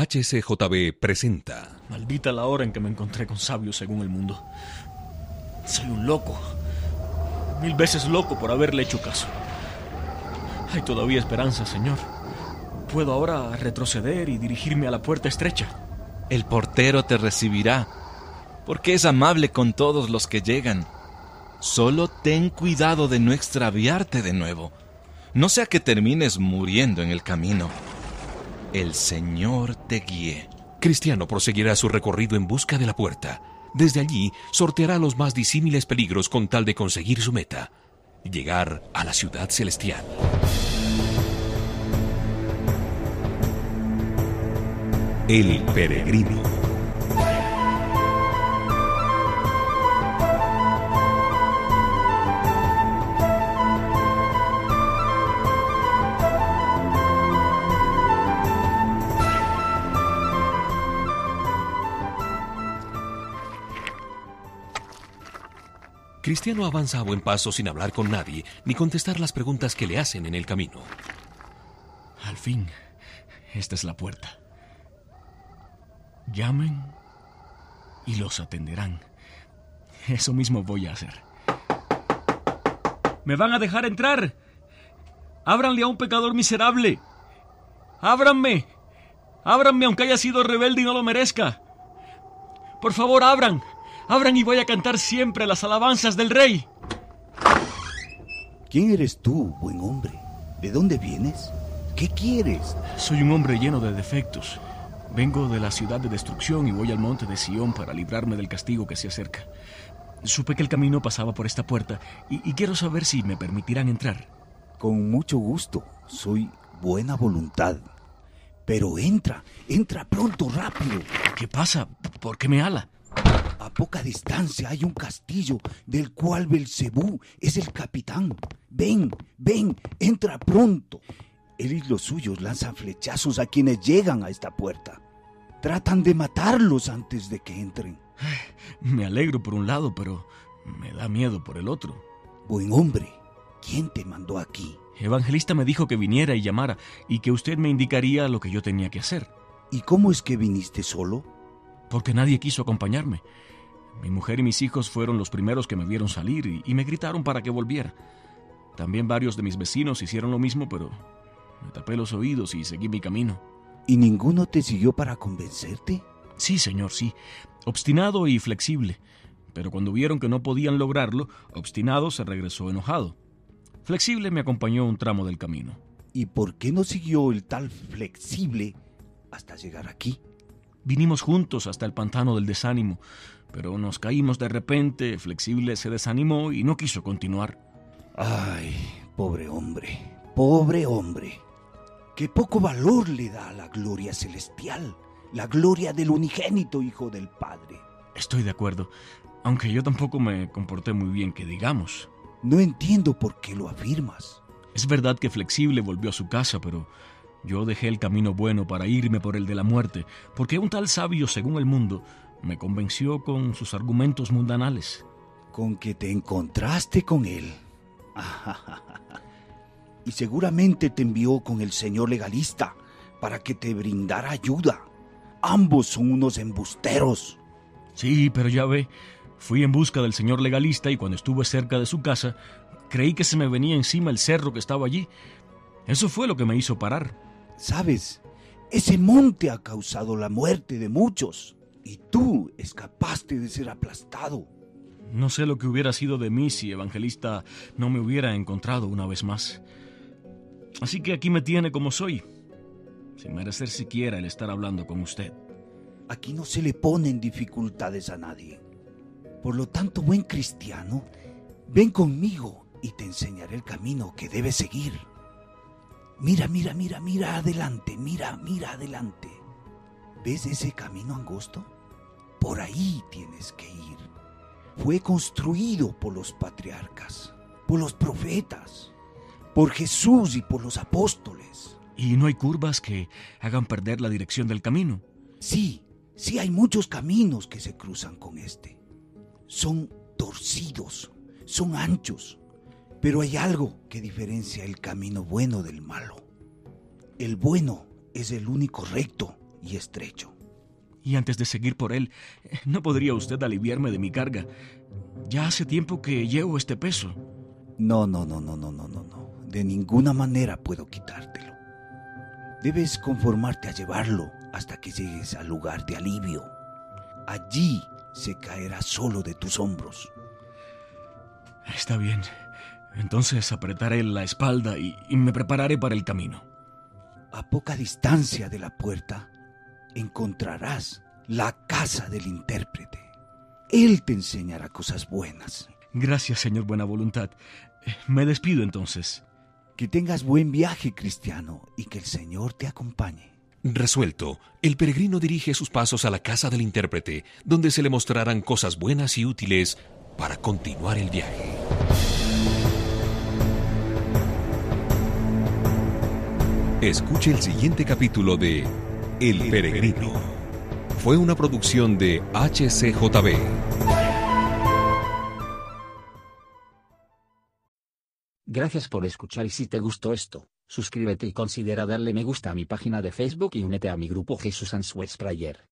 HCJB presenta. Maldita la hora en que me encontré con sabios según el mundo. Soy un loco. Mil veces loco por haberle hecho caso. Hay todavía esperanza, Señor. Puedo ahora retroceder y dirigirme a la puerta estrecha. El portero te recibirá, porque es amable con todos los que llegan. Solo ten cuidado de no extraviarte de nuevo. No sea que termines muriendo en el camino. El Señor te guíe. Cristiano proseguirá su recorrido en busca de la puerta. Desde allí sorteará los más disímiles peligros con tal de conseguir su meta, llegar a la ciudad celestial. El peregrino. Cristiano avanza a buen paso sin hablar con nadie ni contestar las preguntas que le hacen en el camino. Al fin, esta es la puerta. Llamen y los atenderán. Eso mismo voy a hacer. ¿Me van a dejar entrar? Ábranle a un pecador miserable. Ábranme. Ábranme aunque haya sido rebelde y no lo merezca. Por favor, abran. Abran y voy a cantar siempre las alabanzas del rey. ¿Quién eres tú, buen hombre? ¿De dónde vienes? ¿Qué quieres? Soy un hombre lleno de defectos. Vengo de la ciudad de destrucción y voy al monte de Sión para librarme del castigo que se acerca. Supe que el camino pasaba por esta puerta y, y quiero saber si me permitirán entrar. Con mucho gusto. Soy buena voluntad. Pero entra, entra pronto, rápido. ¿Qué pasa? ¿Por qué me ala? A poca distancia hay un castillo del cual Belcebú es el capitán. Ven, ven, entra pronto. Él y los suyos lanzan flechazos a quienes llegan a esta puerta. Tratan de matarlos antes de que entren. Me alegro por un lado, pero me da miedo por el otro. Buen hombre, ¿quién te mandó aquí? Evangelista me dijo que viniera y llamara y que usted me indicaría lo que yo tenía que hacer. ¿Y cómo es que viniste solo? Porque nadie quiso acompañarme. Mi mujer y mis hijos fueron los primeros que me vieron salir y, y me gritaron para que volviera. También varios de mis vecinos hicieron lo mismo, pero me tapé los oídos y seguí mi camino. ¿Y ninguno te siguió para convencerte? Sí, señor, sí. Obstinado y flexible. Pero cuando vieron que no podían lograrlo, obstinado se regresó enojado. Flexible me acompañó un tramo del camino. ¿Y por qué no siguió el tal flexible hasta llegar aquí? Vinimos juntos hasta el pantano del desánimo, pero nos caímos de repente, Flexible se desanimó y no quiso continuar. Ay, pobre hombre, pobre hombre. Qué poco valor le da a la gloria celestial, la gloria del unigénito Hijo del Padre. Estoy de acuerdo, aunque yo tampoco me comporté muy bien, que digamos. No entiendo por qué lo afirmas. Es verdad que Flexible volvió a su casa, pero yo dejé el camino bueno para irme por el de la muerte, porque un tal sabio según el mundo me convenció con sus argumentos mundanales. Con que te encontraste con él. y seguramente te envió con el señor legalista para que te brindara ayuda. Ambos son unos embusteros. Sí, pero ya ve, fui en busca del señor legalista y cuando estuve cerca de su casa, creí que se me venía encima el cerro que estaba allí. Eso fue lo que me hizo parar. Sabes, ese monte ha causado la muerte de muchos y tú escapaste de ser aplastado. No sé lo que hubiera sido de mí si Evangelista no me hubiera encontrado una vez más. Así que aquí me tiene como soy, sin merecer siquiera el estar hablando con usted. Aquí no se le ponen dificultades a nadie. Por lo tanto, buen cristiano, ven conmigo y te enseñaré el camino que debes seguir. Mira, mira, mira, mira adelante, mira, mira adelante. ¿Ves ese camino angosto? Por ahí tienes que ir. Fue construido por los patriarcas, por los profetas, por Jesús y por los apóstoles. ¿Y no hay curvas que hagan perder la dirección del camino? Sí, sí hay muchos caminos que se cruzan con este. Son torcidos, son anchos, pero hay algo que diferencia el camino bueno del malo. El bueno es el único recto y estrecho. Y antes de seguir por él, ¿no podría usted aliviarme de mi carga? Ya hace tiempo que llevo este peso. No, no, no, no, no, no, no, no. De ninguna manera puedo quitártelo. Debes conformarte a llevarlo hasta que llegues al lugar de alivio. Allí se caerá solo de tus hombros. Está bien. Entonces apretaré la espalda y, y me prepararé para el camino. A poca distancia de la puerta encontrarás la casa del intérprete. Él te enseñará cosas buenas. Gracias, señor Buena Voluntad. Me despido entonces. Que tengas buen viaje, cristiano, y que el Señor te acompañe. Resuelto, el peregrino dirige sus pasos a la casa del intérprete, donde se le mostrarán cosas buenas y útiles para continuar el viaje. Escuche el siguiente capítulo de El Peregrino. Fue una producción de HCJB. Gracias por escuchar y si te gustó esto, suscríbete y considera darle me gusta a mi página de Facebook y únete a mi grupo Jesús Answers Prayer.